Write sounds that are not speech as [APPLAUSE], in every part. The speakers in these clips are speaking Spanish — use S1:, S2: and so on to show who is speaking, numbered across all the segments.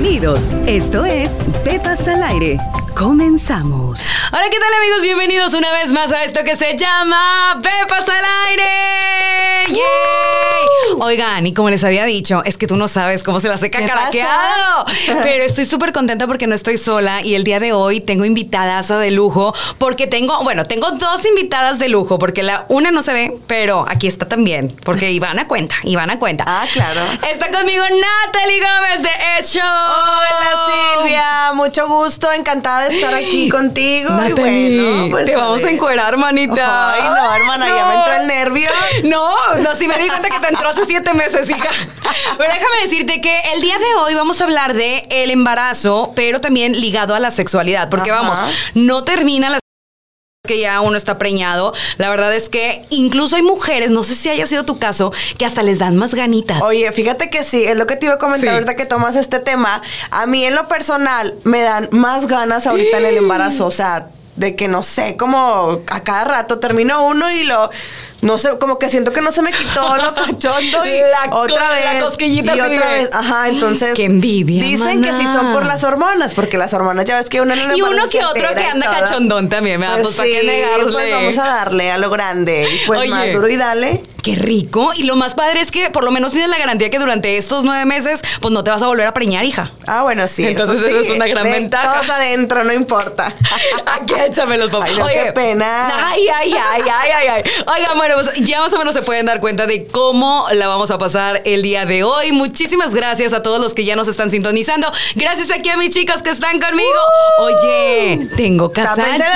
S1: Bienvenidos. Esto es Pepas al aire. Comenzamos.
S2: Hola, ¿qué tal amigos? Bienvenidos una vez más a esto que se llama Pepas al aire. ¡Yay! Oigan, y como les había dicho, es que tú no sabes cómo se las he cacaraqueado. Pero estoy súper contenta porque no estoy sola y el día de hoy tengo invitadas de lujo porque tengo, bueno, tengo dos invitadas de lujo porque la una no se ve, pero aquí está también porque [LAUGHS] Ivana cuenta, Ivana cuenta.
S3: Ah, claro.
S2: Está conmigo Natalie Gómez de Show.
S3: Hola Silvia, mucho gusto, encantada de estar aquí [GASPS] contigo. Y
S2: Natalie,
S3: bueno, pues,
S2: te vamos a encuerar, manita.
S3: Ay, no, hermana, ya me entró el nervio. [GASPS]
S2: No, no, sí me di cuenta que te [LAUGHS] entró hace siete meses, hija. Pero déjame decirte que el día de hoy vamos a hablar de el embarazo, pero también ligado a la sexualidad, porque
S3: Ajá.
S2: vamos, no termina la que ya uno está preñado. La verdad es que incluso hay mujeres, no sé si haya sido tu caso, que hasta les dan más ganitas.
S3: Oye, fíjate que sí, es lo que te iba a comentar
S2: Sí.
S3: ahorita que tomas este tema. A mí en lo personal me dan más ganas ahorita en el embarazo, o sea, de que no sé, como a cada rato termino uno y lo no sé, como que siento que no se me quitó lo [LAUGHS] cachondo y
S2: La
S3: otra
S2: la
S3: vez
S2: cosquillita
S3: y otra vez, ajá, entonces
S2: Qué envidia,
S3: Dicen que sí son por las hormonas, porque las hormonas ya ves que uno
S2: Y uno que otro que anda cachondón también, ¿verdad? Pues, ¿para qué
S3: sí,
S2: negarle?
S3: Pues vamos a darle a lo grande, y pues
S2: Oye.
S3: más duro y dale.
S2: Qué rico. Y lo más padre es que por lo menos tienes la garantía que durante estos nueve meses, pues no te vas a volver a preñar, hija.
S3: Ah, bueno, sí.
S2: Entonces
S3: sí.
S2: eso es una gran
S3: Ve,
S2: ventaja.
S3: Todos adentro, no importa. [LAUGHS]
S2: Aquí échame los
S3: Ay, no, qué pena.
S2: Ay, ay, ay, ay, ay, ay. Oigan, bueno, pues ya más o menos se pueden dar cuenta de cómo la vamos a pasar el día de hoy. Muchísimas gracias a todos los que ya nos están sintonizando. Gracias aquí a mis chicas que están conmigo. Oye, tengo casa llena.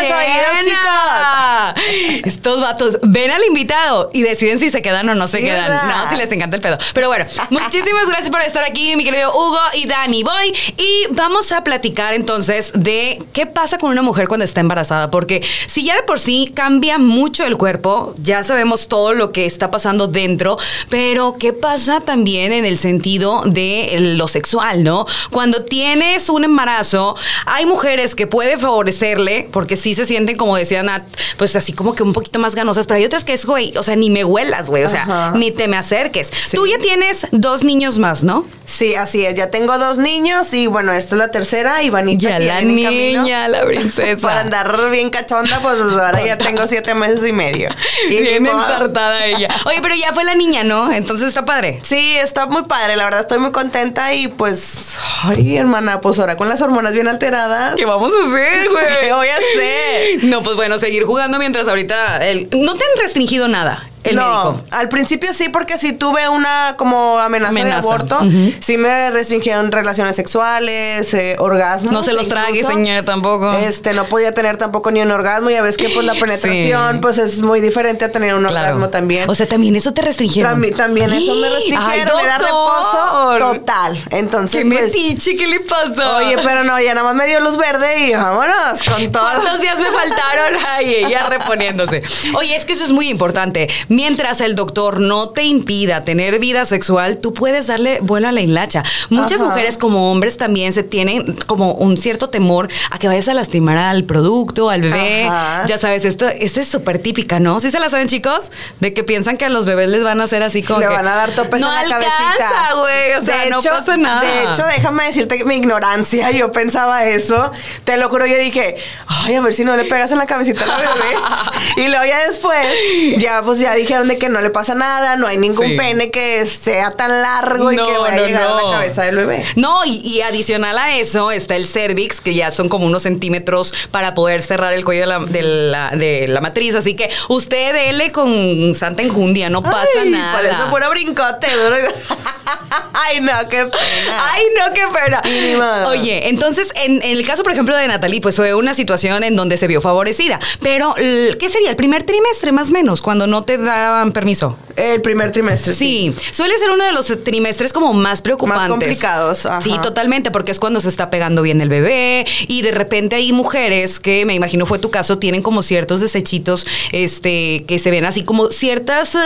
S2: Estos vatos ven al invitado y deciden si se quedan o no se
S3: Sí,
S2: quedan.
S3: ¿verdad?
S2: No, si les encanta el pedo. Pero bueno, muchísimas gracias por estar aquí, mi querido Hugo y Dani Boy. Y vamos a platicar entonces de qué pasa con una mujer cuando está embarazada. Porque si ya de por sí cambia mucho el cuerpo, ya sabemos todo lo que está pasando dentro, pero qué pasa también en el sentido de lo sexual, ¿no? Cuando tienes un embarazo, hay mujeres que puede favorecerle, porque sí se sienten, como decía Nat, pues así como que un poquito más ganosas, pero hay otras que es, güey, o sea, ni me huelas, güey, o sea,
S3: Ajá.
S2: ni te me acerques.
S3: Sí.
S2: Tú ya tienes dos niños más, ¿no?
S3: Sí, así es. Ya tengo dos niños y bueno, esta es la tercera, Ivanita.
S2: Ya
S3: que
S2: la
S3: viene camino.
S2: niña, la [LAUGHS] princesa.
S3: Para andar bien cachonda, pues ahora ya tengo siete meses y medio. [LAUGHS] Y modo.
S2: Ensartada ella. Oye, pero ya fue la niña, ¿no? Entonces está padre.
S3: Sí, está muy padre, la verdad estoy muy contenta y pues, ay hermana, pues ahora con las hormonas bien alteradas.
S2: ¿Qué vamos a hacer, [LAUGHS] güey?
S3: ¿Qué voy a hacer?
S2: No, pues bueno, seguir jugando mientras ahorita el... no te han restringido nada el
S3: no,
S2: médico.
S3: al principio sí, porque sí tuve una como amenaza,
S2: Amenaza.
S3: de aborto. Sí me restringieron relaciones sexuales, eh, orgasmos.
S2: No se los trague,
S3: incluso.
S2: señora, tampoco.
S3: Este, no podía tener tampoco ni un orgasmo. Ya ves que pues la penetración
S2: Sí.
S3: pues es muy diferente a tener un
S2: Claro.
S3: orgasmo también.
S2: O sea, también eso te restringieron.
S3: También, también eso me
S2: ¡Ay,
S3: restringieron. Era
S2: doctor!
S3: reposo total. Entonces,
S2: ¡Qué
S3: pues,
S2: metiche! ¿Qué le pasó?
S3: Oye, pero no, ya nada más me dio luz verde y vámonos con todo.
S2: ¿Cuántos días me faltaron? Ay, ella reponiéndose. Oye, es que eso es muy importante. Mientras el doctor no te impida tener vida sexual, tú puedes darle vuelo a la hilacha. Muchas
S3: Ajá.
S2: mujeres como hombres también se tienen como un cierto temor a que vayas a lastimar al producto, al bebé.
S3: Ajá.
S2: Ya sabes, esto, esta es súper típica, ¿no? ¿Sí se la saben, chicos? De que piensan que a los bebés les van a hacer así como
S3: Le
S2: que,
S3: van a dar topes
S2: no
S3: en la
S2: alcanza,
S3: cabecita.
S2: güey. O sea,
S3: De
S2: no
S3: hecho-
S2: pasa nada.
S3: De hecho, déjame decirte que mi ignorancia, yo pensaba eso. Te lo juro, yo dije, ay, a ver si no le pegas en la cabecita al bebé. [LAUGHS] y luego ya después, ya pues ya dijeron de que no le pasa nada, no hay ningún
S2: Sí.
S3: pene que sea tan largo y que vaya
S2: no,
S3: a llegar a la cabeza del bebé.
S2: No, y, y adicional a eso está el cervix, que ya son como unos centímetros para poder cerrar el cuello de la, de la, de la matriz. Así que usted dele con santa enjundia, no pasa
S3: Ay,
S2: nada.
S3: Por eso puro brincote, duro. [LAUGHS] Ay, no, qué pena.
S2: Ay, no, qué pena.
S3: Y ni modo.
S2: Oye, entonces, en, en el caso, por ejemplo, de Natalie, pues fue una situación en donde se vio favorecida. Pero, ¿qué sería? ¿El primer trimestre, más o menos, cuando no te daban permiso?
S3: El primer trimestre, sí.
S2: Sí, suele ser uno de los trimestres como más preocupantes.
S3: complicados, ajá.
S2: Sí, totalmente, porque es cuando se está pegando bien el bebé y de repente hay mujeres que, me imagino fue tu caso, tienen como ciertos desechitos este, que se ven así como ciertas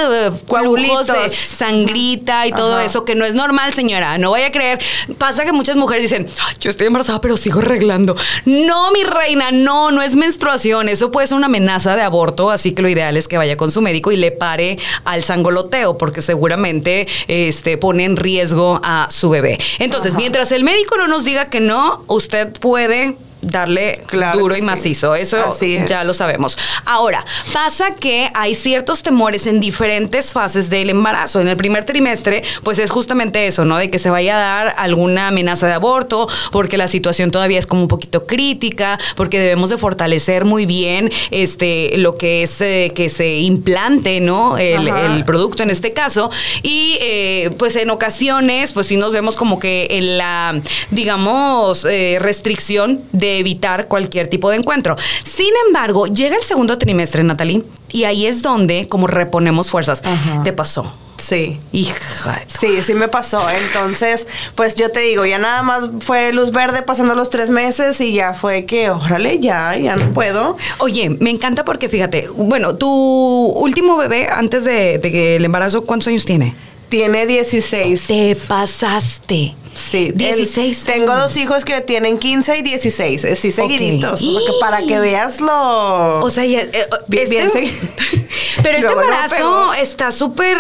S2: flujos de sangrita y todo eso, que no es normal, señora, no vaya a creer. Pasa que muchas mujeres dicen, "Ay, yo estoy embarazada, pero sigo arreglando. No, mi reina, no, no es menstruación, eso puede ser una amenaza de aborto, así que lo ideal es que vaya con su médico y le pare al sangoloteo, porque seguramente este, pone en riesgo a su bebé. Entonces, mientras el médico no nos diga que no, usted puede darle
S3: Claro
S2: duro y
S3: sí.
S2: macizo. Eso
S3: Así es.
S2: ya lo sabemos. Ahora, pasa que hay ciertos temores en diferentes fases del embarazo. En el primer trimestre, pues es justamente eso, ¿no? De que se vaya a dar alguna amenaza de aborto, porque la situación todavía es como un poquito crítica, porque debemos de fortalecer muy bien este lo que es eh, que se implante, ¿no? El producto en este caso. Y eh, pues en ocasiones, pues sí nos vemos como que en la, digamos, eh, restricción de evitar cualquier tipo de encuentro. Sin embargo, llega el segundo trimestre, Natalie, y ahí es donde como reponemos fuerzas.
S3: Ajá.
S2: Te pasó.
S3: Sí.
S2: Hija.
S3: Sí, sí me pasó. Entonces, pues yo te digo, ya nada más fue luz verde pasando los tres meses y ya fue que, órale, ya, ya no puedo.
S2: Oye, me encanta porque fíjate, bueno, tu último bebé antes de, de que el embarazo, ¿cuántos años tiene?
S3: Tiene 16.
S2: Te pasaste.
S3: Sí,
S2: 16
S3: el- tengo dos hijos que tienen 15 y 16, eh, sí seguiditos,
S2: Ok.
S3: porque para que veas lo...
S2: O sea, ya, eh,
S3: Bien- bien
S2: este-
S3: seguido. [LAUGHS]
S2: pero [LAUGHS] este embarazo está súper,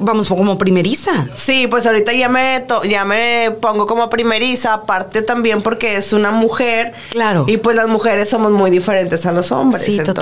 S2: vamos, como primeriza.
S3: Sí, pues ahorita ya me to- ya me pongo como primeriza, aparte también porque es una mujer.
S2: Claro.
S3: Y pues las mujeres somos muy diferentes a los hombres.
S2: Sí,
S3: entonces,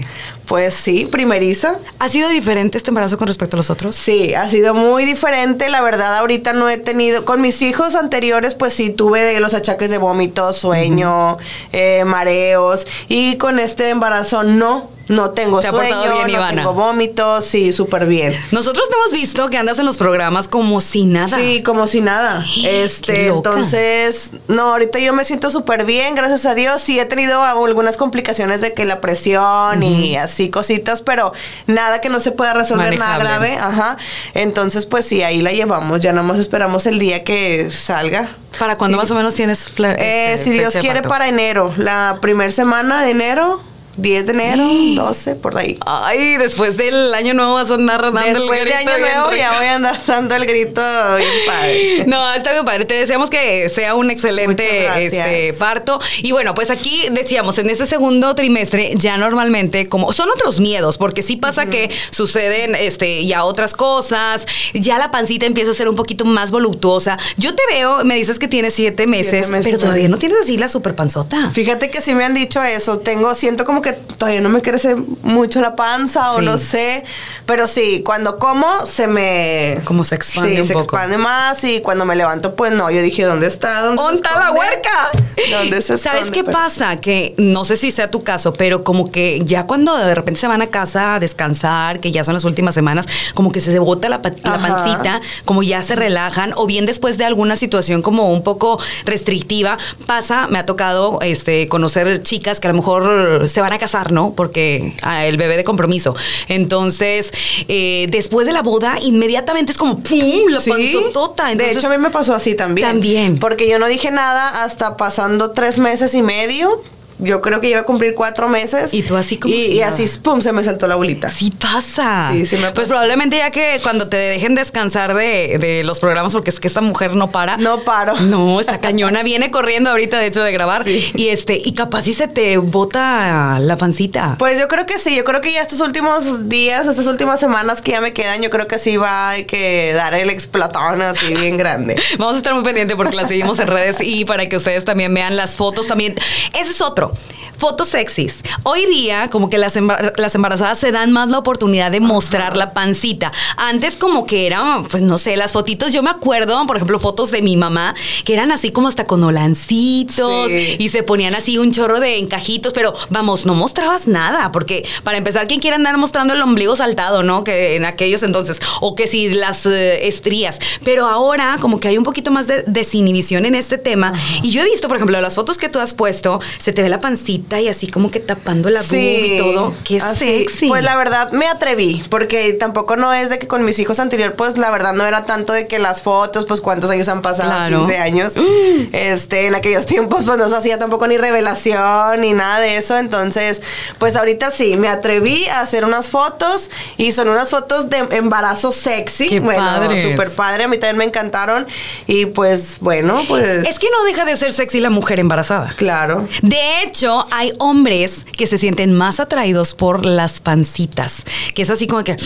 S2: totalmente.
S3: pues sí, primeriza.
S2: ¿Ha sido diferente este embarazo con respecto a los otros?
S3: Sí, ha sido muy diferente. La verdad, ahorita no he tenido. Con mis hijos anteriores, pues sí tuve los achaques de vómito, sueño, eh, mareos. Y con este embarazo no. No tengo
S2: Se
S3: sueño,
S2: bien,
S3: no
S2: Ivana.
S3: tengo vómitos, sí, súper bien.
S2: Nosotros te hemos visto que andas en los programas como si nada.
S3: Sí, como si nada. Este, entonces, no, ahorita yo me siento súper bien, gracias a Dios. Sí he tenido algunas complicaciones de que la presión y así cositas, pero nada que no se pueda resolver nada grave. Ajá. Entonces, pues sí, ahí la llevamos. Ya nada más esperamos el día que salga.
S2: ¿Para cuándo más o menos tienes
S3: Eh,
S2: este,
S3: si Dios quiere para enero, la primera semana de enero, 10 de enero, 12, por ahí.
S2: Ay, después del año nuevo vas a andar dando el
S3: Después de
S2: grito
S3: año nuevo ya voy a andar dando el grito bien padre. [LAUGHS]
S2: No, está bien padre. Te deseamos que sea un excelente este, parto. Y bueno, pues aquí decíamos, en este segundo trimestre, ya normalmente, como son otros miedos, porque sí pasa que suceden este, ya otras cosas, ya la pancita empieza a ser un poquito más voluptuosa. Yo te veo, me dices que tienes siete meses,
S3: meses,
S2: pero todavía no tienes así la super panzota.
S3: Fíjate que sí me han dicho eso. Tengo, siento como que todavía no me crece mucho la panza o
S2: Sí.
S3: no sé. Pero sí, cuando como se me.
S2: Como se expande
S3: Sí,
S2: un
S3: se
S2: poco.
S3: expande más. Y cuando me levanto, pues no. Yo dije, ¿dónde está? ¿Dónde, se
S2: ¿Dónde está la huerca?
S3: ¿Dónde se
S2: ¿Sabes qué
S3: Pero-
S2: pasa? Que no sé si sea tu caso, pero como que ya cuando de repente se van a casa a descansar, que ya son las últimas semanas, como que se bota la, pancita, como ya se relajan, o bien después de alguna situación como un poco restrictiva, pasa, me ha tocado este, conocer chicas que a lo mejor se van a casar, ¿no? Porque ah, el bebé de compromiso. Entonces, eh, después de la boda, inmediatamente es como ¡pum! La
S3: Sí.
S2: panzotota.
S3: de
S2: Entonces,
S3: hecho, a mí me pasó así también.
S2: También.
S3: Porque yo no dije nada hasta pasando tres meses y medio. Yo creo que iba a cumplir cuatro meses.
S2: Y tú así como
S3: Y, así, pum, se me saltó la bolita.
S2: Sí pasa.
S3: Sí, sí me
S2: Pues
S3: pasa.
S2: probablemente ya que cuando te dejen descansar de, de los programas, porque es que esta mujer no para.
S3: No paro.
S2: No, esta cañona viene corriendo ahorita, de hecho, de grabar.
S3: Sí.
S2: Y este, y capaz si se te bota la pancita.
S3: Pues yo creo que sí, yo creo que ya estos últimos días, estas últimas semanas que ya me quedan, yo creo que sí va a que dar el explotón así bien grande. [LAUGHS]
S2: Vamos a estar muy pendientes porque la seguimos en redes y para que ustedes también vean las fotos también. Ese es otro. Fotos sexys. Hoy día, como que las, embar- las embarazadas se dan más la oportunidad de mostrar la pancita. Antes, como que eran, pues no sé, las fotitos. Yo me acuerdo, por ejemplo, fotos de mi mamá, que eran así como hasta con olancitos
S3: Sí.
S2: y se ponían así un chorro de encajitos, pero vamos, no mostrabas nada, porque para empezar, ¿quién quiere andar mostrando el ombligo saltado, no? Que en aquellos entonces, o que si las eh, estrías. Pero ahora, como que hay un poquito más de desinhibición en este tema. Y yo he visto, por ejemplo, las fotos que tú has puesto, se te ve la pancita y así como que tapando la boob y todo. Qué
S3: así.
S2: sexy.
S3: Pues la verdad me atreví, porque tampoco no es de que con mis hijos anterior, pues la verdad no era tanto de que las fotos, pues cuántos años han pasado,
S2: Claro.
S3: 15 años. [GASPS] Este, en aquellos tiempos pues no se hacía tampoco ni revelación ni nada de eso, entonces pues ahorita sí, me atreví a hacer unas fotos y son unas fotos de embarazo sexy.
S2: Qué
S3: bueno, súper padre, a mí también me encantaron y pues bueno, pues
S2: Es que no deja de ser sexy la mujer embarazada.
S3: claro.
S2: De hecho, hay hombres que se sienten más atraídos por las pancitas, que es así como que,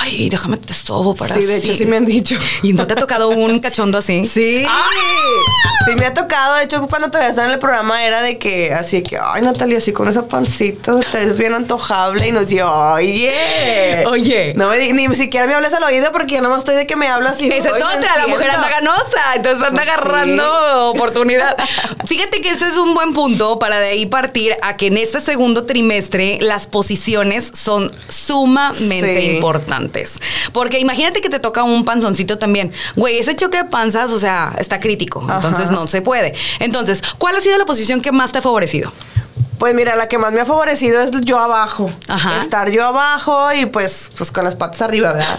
S2: ay, déjame te sobo para
S3: Sí, de hecho sí me han dicho.
S2: ¿Y no te ha tocado un cachondo así?
S3: Sí. Sí, me ha tocado. De hecho, cuando todavía estaba en el programa era de que, así que, ay, Natalia, así con esa pancita, te ves bien antojable. Y nos dio, oye.
S2: Oye.
S3: No me ni siquiera me hables al oído porque ya nomás estoy de que me hablas así.
S2: Esa es otra, la mujer anda ganosa, entonces anda
S3: Pues sí.
S2: agarrando oportunidad. Fíjate que este es un buen punto para de ahí partir a que en este segundo trimestre las posiciones son sumamente
S3: Sí.
S2: importantes. Porque imagínate que te toca un panzoncito también. Güey, ese choque de panzas, o sea, está crítico, entonces
S3: Ajá.
S2: No se puede. Entonces, ¿cuál ha sido la posición que más te ha favorecido?
S3: Pues mira, la que más me ha favorecido es yo abajo.
S2: Ajá.
S3: Estar yo abajo y pues, pues con las patas arriba, ¿verdad?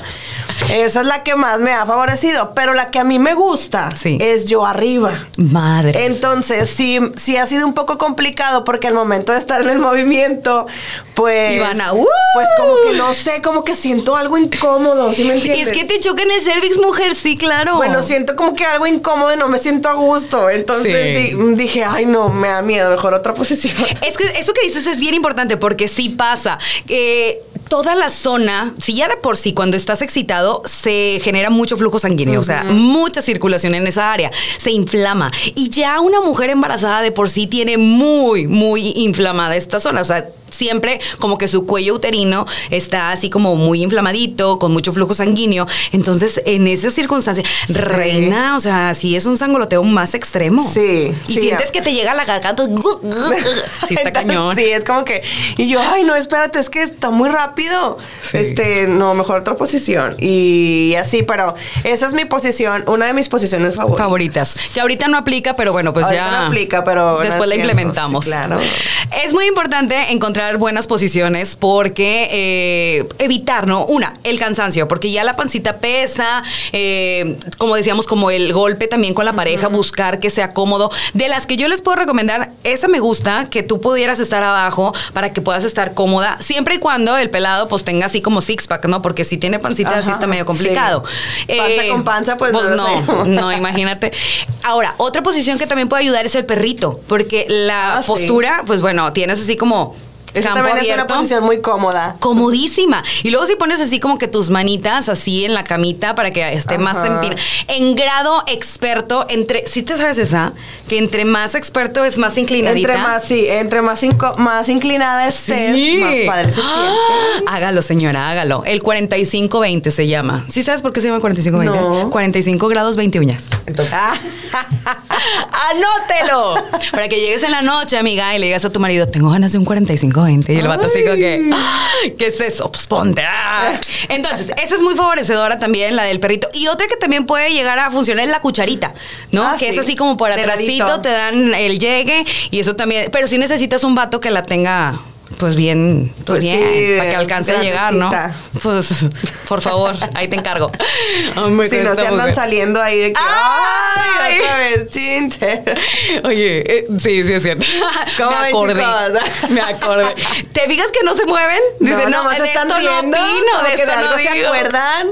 S3: Esa es la que más me ha favorecido. Pero la que a mí me gusta
S2: Sí.
S3: es yo arriba.
S2: Madre.
S3: Entonces, sí, sí ha sido un poco complicado porque al momento de estar en el movimiento, pues.
S2: Ivana, ¡uh!
S3: Pues como que no sé, como que siento algo incómodo, ¿sí me
S2: y
S3: entiendes?
S2: es que te choca en el cervix, mujer, sí, claro.
S3: Bueno, siento como que algo incómodo y no me siento a gusto. Entonces
S2: Sí.
S3: di- dije, ay, no, me da miedo, mejor otra posición. [LAUGHS]
S2: Es que eso que dices es bien importante porque sí pasa. que toda la zona, si ya de por sí cuando estás excitado se genera mucho flujo sanguíneo, o sea, mucha circulación en esa área, se inflama. Y ya una mujer embarazada de por sí tiene muy, muy inflamada esta zona, o sea, siempre como que su cuello uterino está así como muy inflamadito, con mucho flujo sanguíneo. Entonces, en esas circunstancias, reina, o sea, sí es un sangoloteo más extremo.
S3: Sí,
S2: Y
S3: sí,
S2: sientes
S3: ya.
S2: que te llega la garganta. [LAUGHS] Sí, está
S3: Entonces,
S2: cañón.
S3: Sí, es como que. Y yo, ay, no, espérate, es que está muy rápido.
S2: Sí.
S3: Este, no, mejor otra posición. Y así, pero esa es mi posición, una de mis posiciones favoritas.
S2: favoritas. Que ahorita no aplica, pero bueno, pues
S3: Ahorita
S2: ya.
S3: no aplica, pero
S2: Después la implementamos.
S3: claro.
S2: Es muy importante encontrar buenas posiciones porque eh, evitar, ¿no? Una, el cansancio, porque ya la pancita pesa, eh, como decíamos, como el golpe también con la pareja, buscar que sea cómodo. De las que yo les puedo recomendar, esa me gusta, que tú pudieras estar abajo para que puedas estar cómoda, siempre y cuando el pelado pues tenga así como six pack, ¿no? Porque si tiene pancita así está medio
S3: sí.
S2: complicado.
S3: Panza con panza, pues, no lo
S2: no, [LAUGHS] no, imagínate. Ahora, otra posición que también puede ayudar es el perrito, porque la
S3: Ah, sí.
S2: postura, pues bueno, tienes así como
S3: Esa
S2: campo
S3: también es una posición muy cómoda.
S2: Comodísima. Y luego si pones así como que tus manitas así en la camita para que esté más en, en grado experto, entre, si te sabes esa, que entre más experto es más inclinadita.
S3: Entre más, sí, entre más, inco- más inclinada estés,
S2: Sí.
S3: más padre se
S2: ¡Ah! [GASPS] Hágalo, señora, hágalo. El 45-20 se llama. ¿Sí sabes por qué se llama 45-20?
S3: No.
S2: 45 grados 20 uñas.
S3: Ah, [LAUGHS]
S2: ¡Anótelo! Para que llegues en la noche, amiga, y le digas a tu marido, tengo ganas de un 45-20. Y el vato así como que, "Ay, ¿qué es eso? Pues ponte. ah". Entonces, esa es muy favorecedora también, la del perrito. Y otra que también puede llegar a funcionar es la cucharita, ¿no?
S3: Ah,
S2: que es
S3: sí.
S2: así como por atrásito, te dan el llegue y eso también. Pero sí necesitas un vato que la tenga. Pues bien, pues,
S3: Pues
S2: bien,
S3: sí,
S2: para que alcance a llegar, ¿no? Pues, por favor, ahí te encargo. [LAUGHS]
S3: Si no se andan
S2: mujer.
S3: saliendo ahí de que,
S2: ¡Ay!
S3: ¡ay! Otra vez, chinche. [LAUGHS]
S2: Oye, eh, sí, sí es cierto. [LAUGHS]
S3: ¿Cómo
S2: me acordé.
S3: chicos?
S2: Me acordé. ¿Te fijas que no se mueven? Dice, no,
S3: nomás
S2: de
S3: están
S2: esto no
S3: riendo,
S2: opino,
S3: como
S2: de
S3: que
S2: esto
S3: de
S2: no
S3: se acuerdan.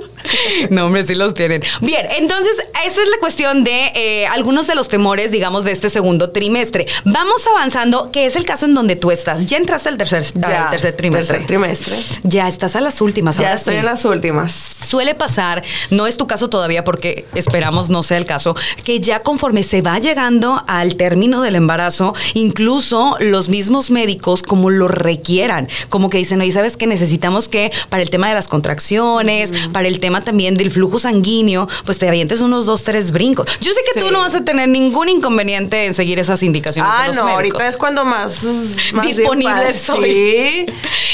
S2: No, hombre, sí los tienen. Bien, entonces, esa es la cuestión de eh, algunos de los temores, digamos, de este segundo trimestre. Vamos avanzando, que es el caso en donde tú estás. Ya entraste al tercer, al tercer trimestre.
S3: Tercer trimestre.
S2: Ya estás a las últimas.
S3: Ya estoy
S2: sí.
S3: en las últimas.
S2: Suele pasar, no es tu caso todavía porque esperamos no sea el caso, que ya conforme se va llegando al término del embarazo, incluso los mismos médicos como lo requieran, como que dicen, oye, ¿sabes que necesitamos que para el tema de las contracciones, para el tema también del flujo sanguíneo, pues te avientes unos dos, tres brincos? Yo sé que
S3: Sí.
S2: tú no vas a tener ningún inconveniente en seguir esas indicaciones de
S3: Ah,
S2: los
S3: no,
S2: médicos.
S3: ahorita es cuando más, más bien Sí,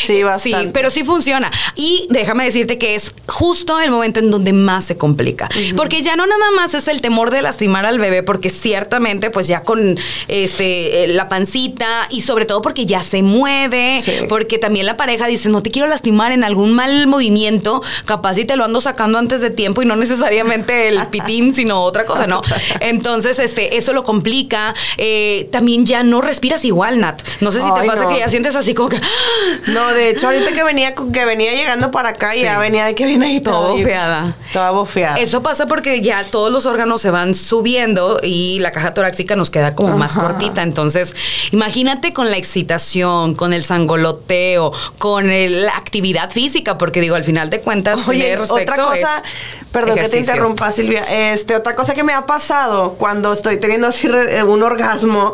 S3: sí, bastante.
S2: Sí, pero sí funciona. Y déjame decirte que es justo el momento en donde más se complica. Porque ya no nada más es el temor de lastimar al bebé, porque ciertamente, pues ya con este eh, la pancita y sobre todo porque ya se mueve,
S3: Sí.
S2: porque también la pareja dice, no te quiero lastimar en algún mal movimiento, capaz si te lo ando sacando antes de tiempo y no necesariamente el [LAUGHS] pitín, sino otra cosa, ¿no? Entonces, este, eso lo complica. Eh, también ya no respiras igual, Nat. No sé si te pasa
S3: no.
S2: que ya sientes así como que [GASPS]
S3: No, de hecho, ahorita que venía, que venía llegando para acá, ya venía de que viene ahí
S2: Toda
S3: toda
S2: bofeada.
S3: Toda bofeada.
S2: Eso pasa porque ya todos los órganos se van subiendo y la caja torácica nos queda como más cortita. Entonces, imagínate con la excitación, con el sangoloteo, con el- la actividad física, porque digo, al final de cuentas,
S3: Oye,
S2: tener
S3: otra
S2: sexo
S3: cosa,
S2: es
S3: perdón que te interrumpa, Silvia. Este, otra cosa que me ha pasado cuando estoy teniendo así eh, un orgasmo,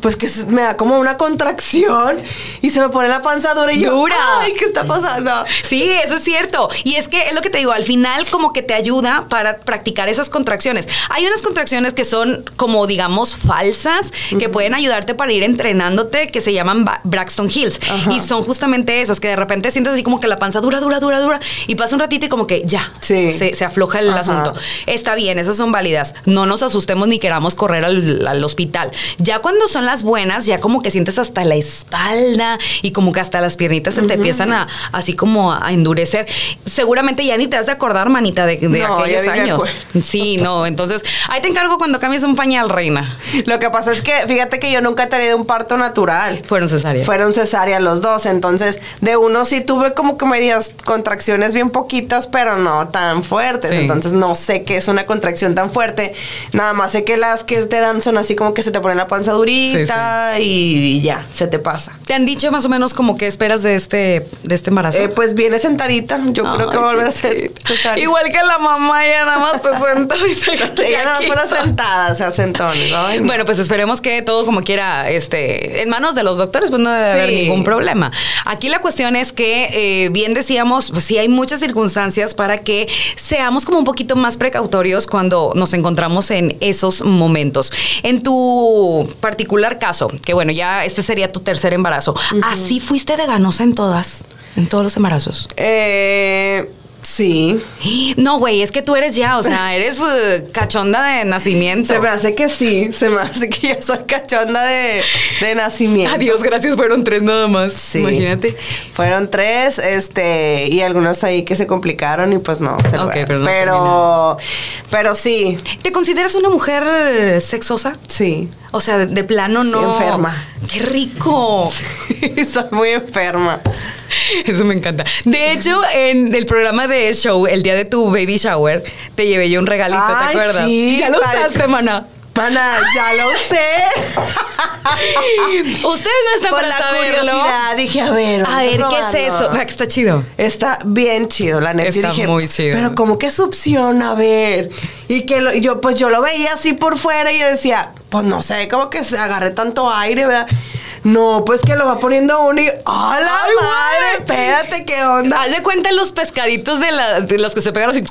S3: pues que me da como una contracción y se me pone la panza dura y yo,
S2: Dura.
S3: ay, ¿qué está pasando?
S2: Sí, eso es cierto. Y es que es lo que te digo, al final como que te ayuda para practicar esas contracciones. Hay unas contracciones que son como digamos falsas, que pueden ayudarte para ir entrenándote, que se llaman Braxton Hills. Y son justamente esas, que de repente sientes así como que la panza dura, dura, dura, dura, y pasa un ratito y como que ya,
S3: Sí.
S2: se, se afloja el asunto. Está bien, esas son válidas. No nos asustemos ni queramos correr al, al hospital. Ya cuando son las buenas, ya como que sientes hasta la espalda y como que hasta las piernitas se te empiezan a así como a endurecer. Seguramente ya ni te has de acordar, manita, de, de
S3: No, ya
S2: aquellos años. Sí, no. Entonces, ahí te encargo cuando cambies un pañal, reina.
S3: Lo que pasa es que, fíjate que yo nunca he tenido un parto natural.
S2: Fueron cesáreas.
S3: Fueron cesárea los dos, entonces de uno sí tuve como que medias contracciones bien poquitas, pero no tan fuertes.
S2: Sí.
S3: Entonces no sé qué es una contracción tan fuerte. Nada más sé que las que te dan son así como que se te pone la panza durita Y, ya, se te pasa.
S2: ¿Te han dicho más o menos como qué esperas de este, de este embarazo?
S3: Eh, pues viene sentadita. Yo creo que va a volver a ser cesárea.
S2: Igual que la mamá, ya nada más se sentó y se [LAUGHS]
S3: Ella nada más fuera sentada, o sea, no.
S2: Bueno, pues esperemos que todo como quiera, este, en manos de los doctores, pues no debe haber ningún problema. Aquí la cuestión es que, eh, bien decíamos, pues sí hay muchas circunstancias para que seamos como un poquito más precautorios cuando nos encontramos en esos momentos. En tu particular caso, que bueno, ya este sería tu tercer embarazo, ¿así fuiste de ganosa en todas? En todos los embarazos.
S3: Eh, sí. [GASPS]
S2: No, güey, es que tú eres ya, o sea, [LAUGHS] eres eh, cachonda de nacimiento.
S3: Se me hace que sí. Se me hace que yo soy cachonda de, de nacimiento.
S2: Adiós, gracias, fueron tres nada más.
S3: Sí.
S2: Imagínate.
S3: Fueron tres, este, y algunos ahí que se complicaron y pues no, se
S2: Ok,
S3: fueron.
S2: pero no
S3: pero, pero sí,
S2: ¿Te consideras una mujer sexosa?
S3: sí.
S2: O sea, de, de plano
S3: Sí,
S2: no.
S3: enferma.
S2: ¡Qué rico! [LAUGHS]
S3: Soy muy enferma.
S2: Eso me encanta. De hecho, en el programa de show, el día de tu baby shower, te llevé yo un regalito,
S3: Ay,
S2: ¿te acuerdas?
S3: sí,
S2: ya lo usaste, mana.
S3: Mana, ya lo sé. [LAUGHS]
S2: Ustedes no están
S3: Por
S2: para
S3: la
S2: saberlo.
S3: curiosidad dije, a ver,
S2: A ver, ¿qué es eso? Que está chido.
S3: Está bien chido, la neta.
S2: Está
S3: dije,
S2: muy chido.
S3: Pero como que opción, a ver. Y que lo- yo, pues yo lo veía así por fuera y yo decía, pues no sé, como que se agarré tanto aire, ¿verdad? No, pues que lo va poniendo uno y. ¡A la
S2: Ay,
S3: madre! Espérate, ¿qué onda?
S2: Haz de cuenta los pescaditos de, la- de los que se pegan así.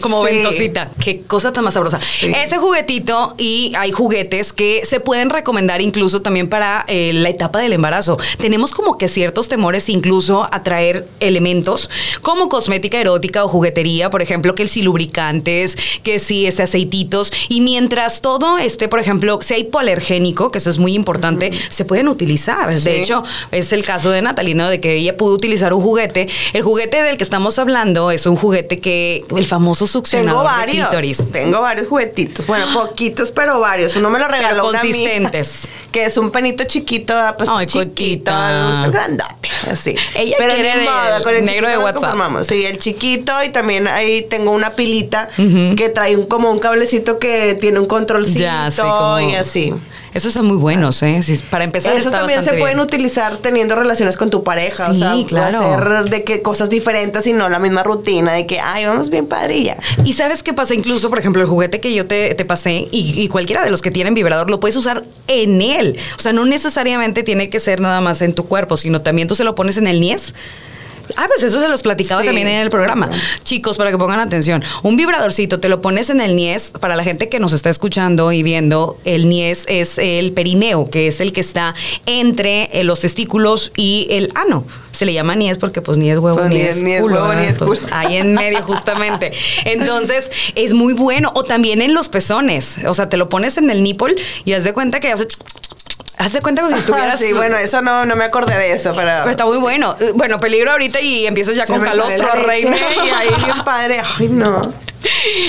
S2: Como
S3: Sí.
S2: ventosita. Qué cosa tan más sabrosa.
S3: Sí.
S2: Ese juguetito y hay juguetes que se pueden recomendar incluso también para eh, la etapa del embarazo. Tenemos como que ciertos temores incluso a traer elementos como cosmética erótica o juguetería, por ejemplo, que el si lubricantes, que si este aceititos. Y mientras todo esté, por ejemplo, si hay hipoalergénico, que eso es muy importante, se pueden utilizar.
S3: Sí.
S2: De hecho, es el caso de Natalie, ¿no? De que ella pudo utilizar un juguete. El juguete del que estamos hablando es un juguete que, el famoso succionador
S3: Tengo
S2: de
S3: varios.
S2: clítoris.
S3: Tengo varios juguetitos. Bueno, [GASPS] poquitos, pero varios. Uno me lo regaló
S2: Pero
S3: una amiga,
S2: consistentes. [LAUGHS]
S3: que es un penito chiquito, pues
S2: Ay,
S3: chiquito. Me gusta el grandote. Así.
S2: Ella
S3: pero
S2: quiere
S3: ni
S2: de
S3: modo, con el
S2: negro de WhatsApp.
S3: conformamos. Sí, el chiquito y también ahí tengo una pilita que trae un, como un cablecito que tiene un controlcito
S2: Ya, sí, como-
S3: y así.
S2: Esos son muy buenos, ¿eh? Para empezar,
S3: Eso
S2: está
S3: también se pueden
S2: bien.
S3: utilizar teniendo relaciones con tu pareja.
S2: Sí,
S3: o sea,
S2: claro.
S3: hacer de que cosas diferentes y no la misma rutina de que, ay, vamos bien padrilla.
S2: Y sabes qué pasa, incluso, por ejemplo, el juguete que yo te, te pasé y, y cualquiera de los que tienen vibrador lo puedes usar en él. O sea, no necesariamente tiene que ser nada más en tu cuerpo, sino también tú se lo pones en el niés. Ah, pues eso se los platicaba
S3: Sí.
S2: también en el programa. Chicos, para que pongan atención, un vibradorcito te lo pones en el niés. Para la gente que nos está escuchando y viendo, el niés es el perineo, que es el que está entre eh, los testículos y el ano. Se le llama niés porque pues ni es huevo
S3: Pues,
S2: ni, es
S3: ni es
S2: culo,
S3: huevo, ni es
S2: Pues, ahí en medio justamente. [LAUGHS] Entonces, es muy bueno. O también en los pezones. O sea, te lo pones en el nipple y haz de cuenta que hace Haz de cuenta como si [LAUGHS] estuvieras.
S3: sí, bueno, eso no, no me acordé de eso, pero.
S2: Pero está muy bueno. Bueno, peligro ahorita y empiezas ya
S3: se
S2: con calostro, reina.
S3: Y ahí [LAUGHS] bien padre. Ay, no.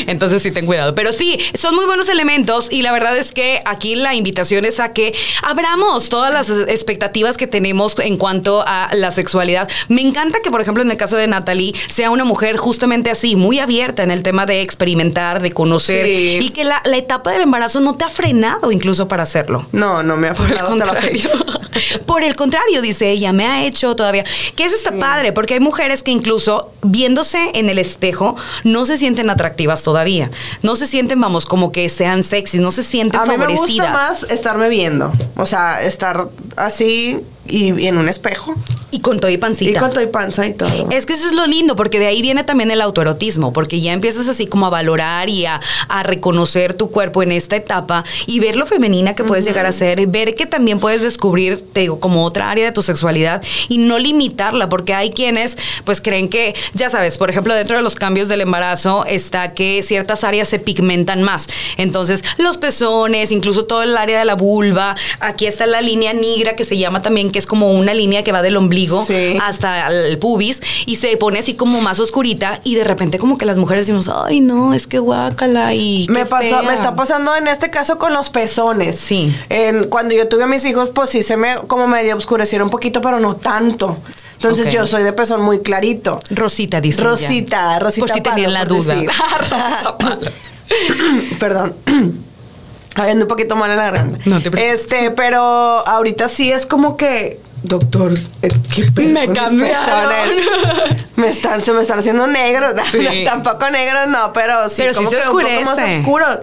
S2: Entonces sí, ten cuidado. Pero sí, son muy buenos elementos y la verdad es que aquí la invitación es a que abramos todas las expectativas que tenemos en cuanto a la sexualidad. Me encanta que, por ejemplo, en el caso de Natalie, sea una mujer justamente así, muy abierta en el tema de experimentar, de conocer
S3: Sí.
S2: y que la, la etapa del embarazo no te ha frenado incluso para hacerlo.
S3: No, no me ha
S2: Por el
S3: frenado hasta la
S2: contrario.
S3: fecha. [LAUGHS]
S2: Por el contrario, dice ella, me ha hecho todavía. Que eso está padre, porque hay mujeres que incluso viéndose en el espejo no se sienten atractivas todavía. No se sienten, vamos, como que sean sexys, no se sienten
S3: A mí me
S2: favorecidas.
S3: gusta más estarme viendo. O sea, estar así y, y en un espejo.
S2: Y con todo y pancita.
S3: Y con todo y panza y todo.
S2: Es que eso es lo lindo, porque de ahí viene también el autoerotismo, porque ya empiezas así como a valorar y a, a reconocer tu cuerpo en esta etapa y ver lo femenina que puedes llegar a ser, ver que también puedes descubrir, te digo, como otra área de tu sexualidad y no limitarla, porque hay quienes pues creen que, ya sabes, por ejemplo, dentro de los cambios del embarazo está que ciertas áreas se pigmentan más. Entonces, los pezones, incluso todo el área de la vulva, aquí está la línea negra que se llama también, que es como una línea que va del ombligo
S3: Sí.
S2: hasta el pubis y se pone así como más oscurita y de repente como que las mujeres decimos, ay no, es que guácala y
S3: Me pasó,
S2: fea".
S3: me está pasando en este caso con los pezones.
S2: Sí.
S3: En, cuando yo tuve a mis hijos, pues sí se me como medio oscurecieron un poquito, pero no tanto. Entonces yo soy de pezón muy clarito.
S2: Rosita dice.
S3: Rosita, Rosita
S2: Por si tenían la duda. [LAUGHS] [LAUGHS]
S3: Perdón. Ay, ando un poquito mal en la [LAUGHS] garganta.
S2: No te preocupes.
S3: Este, pero ahorita sí es como que, doctor, eh, ¿qué pedo
S2: Me cambiaron. [LAUGHS]
S3: Me están, se me están haciendo negros. [LAUGHS]
S2: Sí.
S3: Tampoco negros, no, pero sí,
S2: Pero sí
S3: como
S2: se
S3: que un poco más oscuros.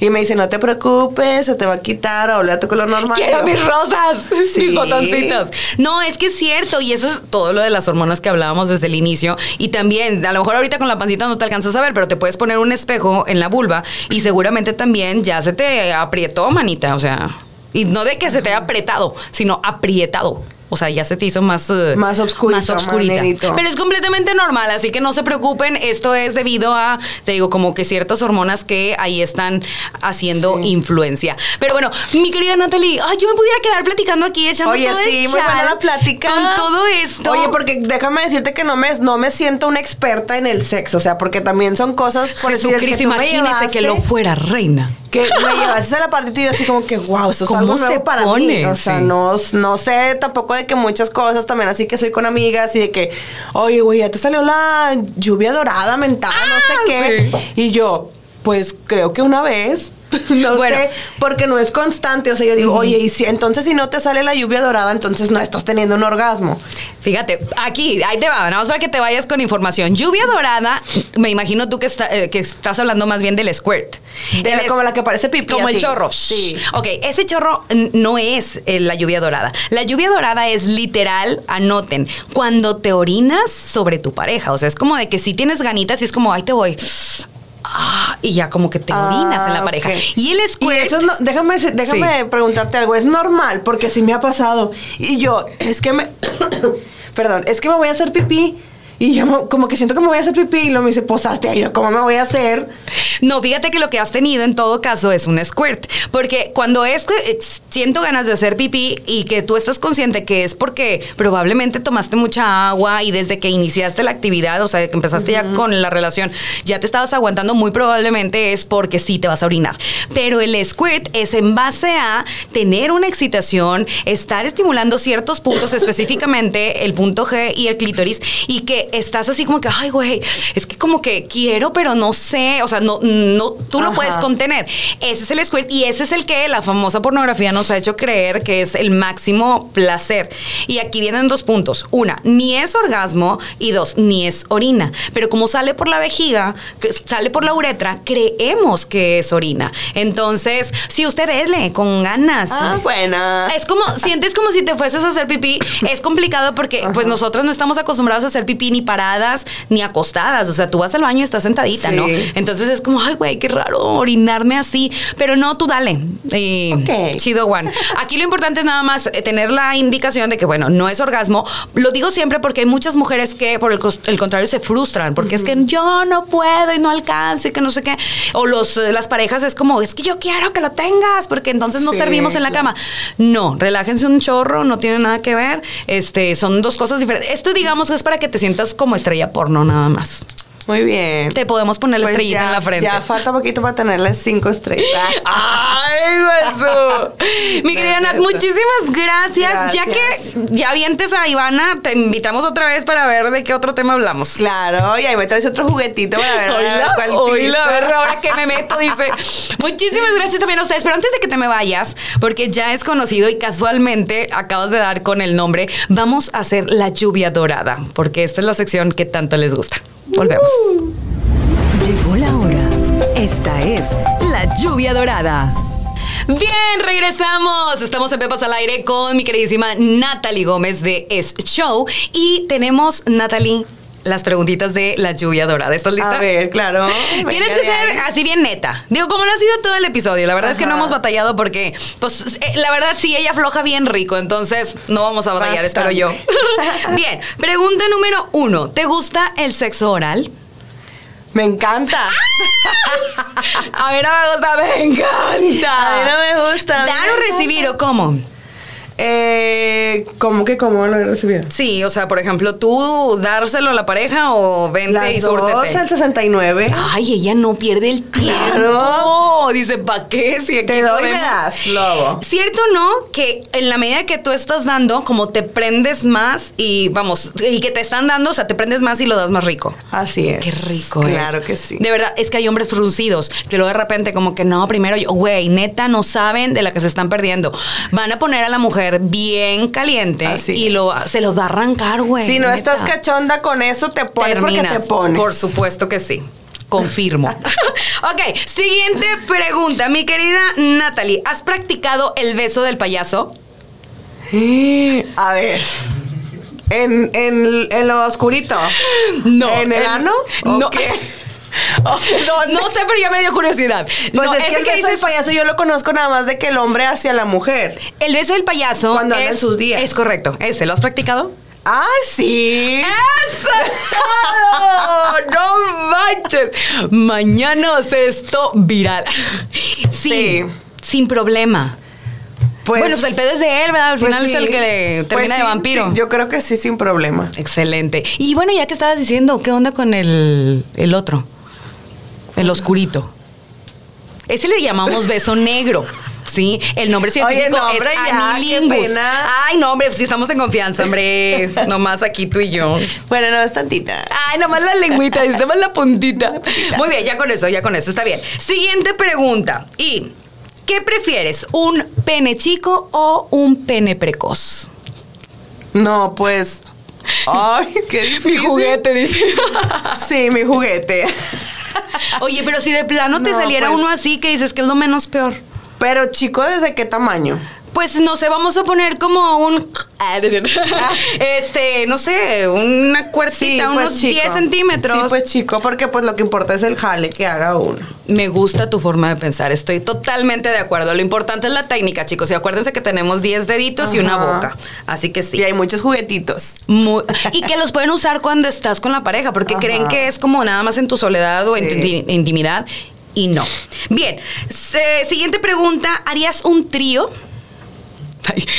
S3: Y me dice, no te preocupes, se te va a quitar, a volver a tu color normal.
S2: Quiero mis rosas, [LAUGHS]
S3: Sí.
S2: mis botoncitos. No, es que es cierto, y eso es todo lo de las hormonas que hablábamos desde el inicio. Y también, a lo mejor ahorita con la pancita no te alcanzas a ver, pero te puedes poner un espejo en la vulva y seguramente también ya se te aprietó, manita. O sea, y no de que se te haya apretado, sino aprietado. O sea, ya se te hizo más... eh,
S3: Más obscurito,
S2: Más obscurita.
S3: nenito.
S2: Pero es completamente normal, así que no se preocupen. Esto es debido a, te digo, como que ciertas hormonas que ahí están haciendo
S3: Sí.
S2: influencia. Pero bueno, mi querida Natalie, ay, yo me pudiera quedar platicando aquí echando
S3: Oye,
S2: todo el
S3: sí, muy buena la plática.
S2: Con todo esto.
S3: Oye, porque déjame decirte que no me, no me siento una experta en el sexo, o sea, porque también son cosas, por decir, el que
S2: Jesucristo,
S3: tú me
S2: que lo fuera reina.
S3: Que me llevaste a la partita y yo así como que, wow, esto es
S2: ¿Cómo
S3: algo nuevo para mí.
S2: pone?
S3: O sea,
S2: Sí.
S3: no, no sé tampoco de que muchas cosas también, así que soy con amigas y de que, oye, güey, ya te salió la lluvia dorada mentada, no sé qué.
S2: Ah, sí.
S3: Y yo, pues creo que una vez. [LAUGHS] No
S2: Bueno.
S3: sé, porque no es constante. O sea, yo digo, oye, y si entonces si no te sale la lluvia dorada, entonces no estás teniendo un orgasmo.
S2: Fíjate, aquí, ahí te va, nada más para que te vayas con información. Lluvia dorada, me imagino tú que, está- eh, que estás hablando más bien del squirt.
S3: De la- como la que parece pipí.
S2: Como el chorro.
S3: Sí.
S2: Ok, ese chorro no es eh, la lluvia dorada. La lluvia dorada es literal, anoten, cuando te orinas sobre tu pareja. O sea, es como de que si tienes ganitas y es como, ahí te voy. Ah, y ya como que te orinas en la
S3: Ah,
S2: pareja. Y el
S3: Y
S2: squirt.
S3: eso es no- déjame, déjame preguntarte algo. Es normal, porque sí me ha pasado. Y yo, es que me. [COUGHS] Perdón, es que me voy a hacer pipí. Y yo mo- como que siento que me voy a hacer pipí. Y luego me dice, posaste ahí, ¿cómo me voy a hacer?
S2: No, fíjate que lo que has tenido en todo caso es un squirt. Porque cuando es que siento ganas de hacer pipí y que tú estás consciente que es porque probablemente tomaste mucha agua y desde que iniciaste la actividad, o sea, que empezaste ya con la relación, ya te estabas aguantando, muy probablemente es porque sí te vas a orinar. Pero el squirt es en base a tener una excitación, estar estimulando ciertos puntos, [LAUGHS] específicamente el punto G y el clítoris, y que estás así como que, ay, güey, es que como que quiero, pero no sé, o sea, no, no, tú lo puedes contener. Ese es el squirt y ese es el que la famosa pornografía nos ha hecho creer que es el máximo placer. Y aquí vienen dos puntos. Una, ni es orgasmo y dos, ni es orina. Pero como sale por la vejiga, sale por la uretra, creemos que es orina. Entonces, si usted esle con ganas.
S3: Ah, buena.
S2: Es como, sientes como si te fueses a hacer pipí. Es complicado porque pues nosotros no estamos acostumbrados a hacer pipí ni paradas ni acostadas. O sea, tú vas al baño y estás sentadita,
S3: Sí.
S2: ¿no? Entonces es como, ay, güey, qué raro orinarme así. Pero no, tú dale. Y
S3: Ok.
S2: chido, Juan. Aquí lo importante es nada más eh, tener la indicación de que, bueno, no es orgasmo. Lo digo siempre porque hay muchas mujeres que, por el, contrario, se frustran porque es que yo no puedo y no alcanzo y que no sé qué. O los, eh, las parejas es como, es que yo quiero que lo tengas porque entonces no
S3: Sí,
S2: servimos en la
S3: claro.
S2: cama. No, relájense un chorro, no tiene nada que ver. Este, son dos cosas diferentes. Esto, digamos, es para que te sientas como estrella porno, nada más.
S3: Muy bien.
S2: Te podemos poner la
S3: Pues
S2: estrellita
S3: ya-
S2: en la frente.
S3: Ya falta poquito para tenerle cinco estrellas. [LAUGHS]
S2: ¡Ay, beso! [LAUGHS] Mi querida Nat, muchísimas gracias. Ya que ya vientes a Ivana, te invitamos otra vez para ver de qué otro tema hablamos.
S3: Claro, y ahí me traes otro juguetito para ver, a ver cuál
S2: oíla, a
S3: tiza.
S2: ver ahora que me meto, [LAUGHS] dice. Muchísimas gracias también a ustedes. Pero antes de que te me vayas, porque ya es conocido y casualmente acabas de dar con el nombre, vamos a hacer la lluvia dorada, porque esta es la sección que tanto les gusta. Volvemos.
S1: Llegó la hora. Esta es la lluvia dorada.
S2: Bien, regresamos. Estamos en Pepas al aire con mi queridísima Natalie Gómez de Es Show. Y tenemos, Natalie, las preguntitas de la lluvia dorada. ¿Estás lista?
S3: A ver, claro. [LAUGHS]
S2: Tienes que ser así bien neta. Digo, como lo ha sido todo el episodio. La verdad es que no hemos batallado porque, pues, eh, la verdad sí, ella afloja bien rico. Entonces, no vamos a batallar, espero yo. [LAUGHS] Bien, pregunta número uno. ¿Te gusta el sexo oral?
S3: Me encanta. [LAUGHS]
S2: A ver, no me gusta, me encanta.
S3: A mí no me gusta.
S2: ¿Dar o recibir o cómo?
S3: Eh, ¿Cómo que cómo lo he recibido?
S2: Sí, o sea, por ejemplo, tú dárselo a la pareja o vente y
S3: Las dos
S2: súrtete.
S3: al 69.
S2: Ay, ella no pierde el tiempo.
S3: Claro.
S2: Dice, ¿para qué? Si aquí
S3: Te doy y me
S2: podemos-
S3: das, lobo.
S2: ¿Cierto o no? Que en la medida que tú estás dando, como te prendes más y vamos, y que te están dando, o sea, te prendes más y lo das más rico.
S3: Así es.
S2: Qué rico
S3: Claro
S2: es.
S3: que sí.
S2: De verdad, es que hay hombres fruncidos que luego de repente como que no, primero yo, güey, neta, no saben de la que se están perdiendo. Van a poner a la mujer bien caliente
S3: Así
S2: y lo, se lo da a arrancar, güey.
S3: si no
S2: neta.
S3: estás cachonda con eso, te pones porque
S2: Terminas.
S3: te pones.
S2: Por supuesto que sí. Confirmo. [LAUGHS] ok, siguiente pregunta. Mi querida Natalie, ¿has practicado el beso del payaso? [GASPS]
S3: A ver. En, en, en lo oscurito.
S2: No.
S3: ¿En el ano?
S2: no. [LAUGHS] [LAUGHS]
S3: ¿O dónde?
S2: No sé, pero ya me dio curiosidad.
S3: Pues
S2: No,
S3: es que el beso del payaso yo lo conozco nada más de que el hombre hacia la mujer.
S2: el beso del payaso
S3: Cuando
S2: es,
S3: en sus días.
S2: Es correcto. ¿Ese lo has practicado?
S3: ¡Ah, sí!
S2: ¡Eso es todo! ¡No manches! Mañana hace esto viral. Sí,
S3: Sí.
S2: sin problema.
S3: Pues,
S2: bueno, pues el pedo es de él, ¿verdad? Al
S3: pues
S2: final es el que le
S3: Pues
S2: termina de vampiro.
S3: yo creo que sí, sin problema.
S2: Excelente. Y bueno, ya que estabas diciendo, ¿qué onda con el, el otro? El oscurito. Ese le llamamos beso negro. Sí, el nombre científico
S3: no, hombre,
S2: es
S3: ya,
S2: anilingus. Ay, no, hombre, si estamos en confianza, hombre. [LAUGHS] nomás aquí tú y yo.
S3: Bueno, no, es tantita.
S2: Ay, nomás la lengüita, dice, nomás la puntita. Muy bien, ya con eso, ya con eso, está bien. Siguiente pregunta. ¿Y qué prefieres, un pene chico o un pene precoz?
S3: No, pues. Ay, qué difícil. [LAUGHS]
S2: Mi juguete, dice.
S3: Sí, mi juguete. [LAUGHS] [LAUGHS]
S2: Oye, pero si de plano te
S3: No,
S2: saliera
S3: pues-
S2: uno así que dices que es lo menos peor.
S3: Pero chico, ¿desde qué tamaño?
S2: Pues no sé, vamos a poner como un. Ah, cierto. [LAUGHS] Este, no sé, una cuercita, unos
S3: pues, chico.
S2: 10 centímetros.
S3: Sí, pues chico, porque pues lo que importa es el jale que haga uno.
S2: Me gusta tu forma de pensar, estoy totalmente de acuerdo. Lo importante es la técnica, chicos. Y acuérdense que tenemos 10 deditos y una boca. Así que sí.
S3: Y hay muchos juguetitos.
S2: Muy- y que los pueden usar cuando estás con la pareja, porque
S3: Ajá.
S2: creen que es como nada más en tu soledad o en tu
S3: Sí.
S2: inti- intimidad. Y no. Bien, se- siguiente pregunta. ¿Harías un trío?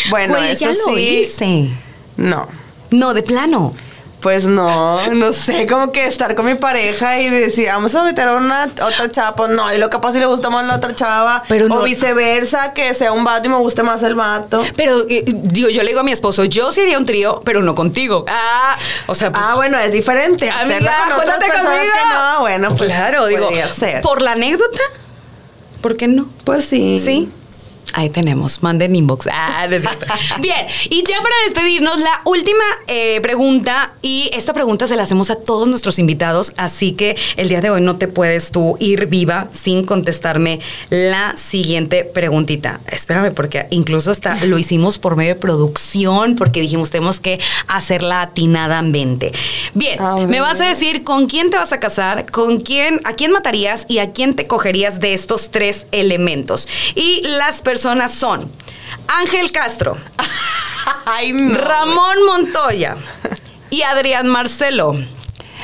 S3: Bueno,
S2: güey,
S3: eso
S2: ya lo
S3: sí.
S2: hice.
S3: No.
S2: No, de plano.
S3: Pues no, no sé, [LAUGHS] como que estar con mi pareja y decir, vamos a meter a una otra chava, pues no, y lo capaz si le gusta más la otra chava,
S2: Pero no-
S3: o viceversa, que sea un vato y me guste más el vato.
S2: Pero, eh, digo, yo le digo a mi esposo, yo sí haría un trío, pero no contigo. Ah, o sea, pues,
S3: Ah, bueno, es diferente.
S2: amiga,
S3: Hacerla con otras personas
S2: conmigo.
S3: que no, bueno, pues
S2: claro, digo,
S3: ser.
S2: por la anécdota, ¿por qué no?
S3: Pues sí.
S2: Sí. Ahí tenemos, manden inbox. Ah, no es. [LAUGHS] Bien, y ya para despedirnos, la última eh, pregunta, y esta pregunta se la hacemos a todos nuestros invitados, así que el día de hoy no te puedes tú ir viva sin contestarme la siguiente preguntita. Espérame, porque incluso hasta lo [LAUGHS] hicimos por medio de producción, porque dijimos tenemos que hacerla atinadamente. Bien,
S3: A
S2: me vas a decir con quién te vas a casar, con quién, a quién matarías y a quién te cogerías de estos tres elementos. Y las personas son Ángel Castro, [LAUGHS]
S3: Ay, no.
S2: Ramón Montoya y Adrián Marcelo.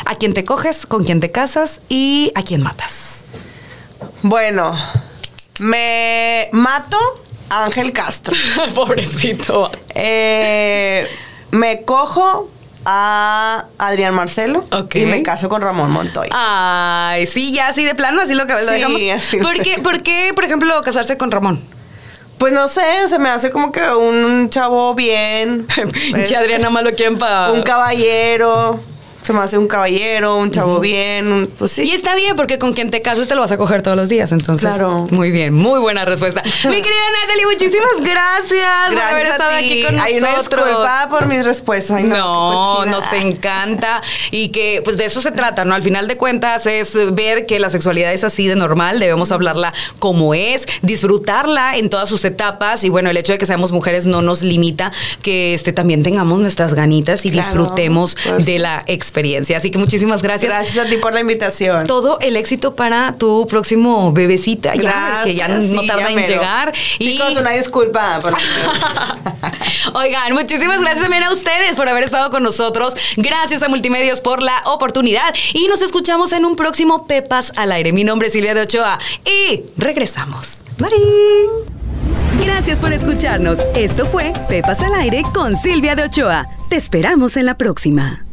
S2: ¿A quién te coges? ¿Con quién te casas? ¿Y a quién matas?
S3: Bueno, me mato a Ángel Castro. [LAUGHS]
S2: Pobrecito.
S3: Eh, me cojo a Adrián Marcelo y me caso con Ramón Montoya.
S2: Ay, sí, ya así de plano, así lo que lo
S3: Sí,
S2: dejamos.
S3: así.
S2: ¿Por qué, por qué, por ejemplo, casarse con Ramón?
S3: Pues no sé, se me hace como que un chavo bien. [LAUGHS]
S2: Pinche Adriana malo quién pa.
S3: Un caballero. Se me hace un caballero, un chavo bien. un- pues sí.
S2: Y está bien, porque con quien te casas te lo vas a coger todos los días. Entonces,
S3: Claro.
S2: muy bien, muy buena respuesta. [LAUGHS] Mi querida Natalie, muchísimas gracias, por haber
S3: Gracias
S2: estado
S3: a ti.
S2: aquí con
S3: Ay, una
S2: nosotros.
S3: por mis respuestas. Ay, no,
S2: no, nos [LAUGHS] encanta y que pues de eso se trata, ¿no? Al final de cuentas es ver que la sexualidad es así de normal, debemos hablarla como es, disfrutarla en todas sus etapas y bueno, el hecho de que seamos mujeres no nos limita que este también tengamos nuestras ganitas y
S3: Claro,
S2: disfrutemos
S3: pues.
S2: de la experiencia. Así que muchísimas gracias.
S3: Gracias a ti por la invitación.
S2: Todo el éxito para tu próximo bebecita, ya, que ya no
S3: sí,
S2: tarda
S3: ya
S2: en
S3: mero.
S2: llegar.
S3: Chicos, una disculpa. por- [LAUGHS]
S2: Oigan, muchísimas gracias también a ustedes por haber estado con nosotros. Gracias a Multimedios por la oportunidad. Y nos escuchamos en un próximo Pepas al aire. Mi nombre es Silvia de Ochoa y regresamos. Bye.
S1: Gracias por escucharnos. Esto fue Pepas al aire con Silvia de Ochoa. Te esperamos en la próxima.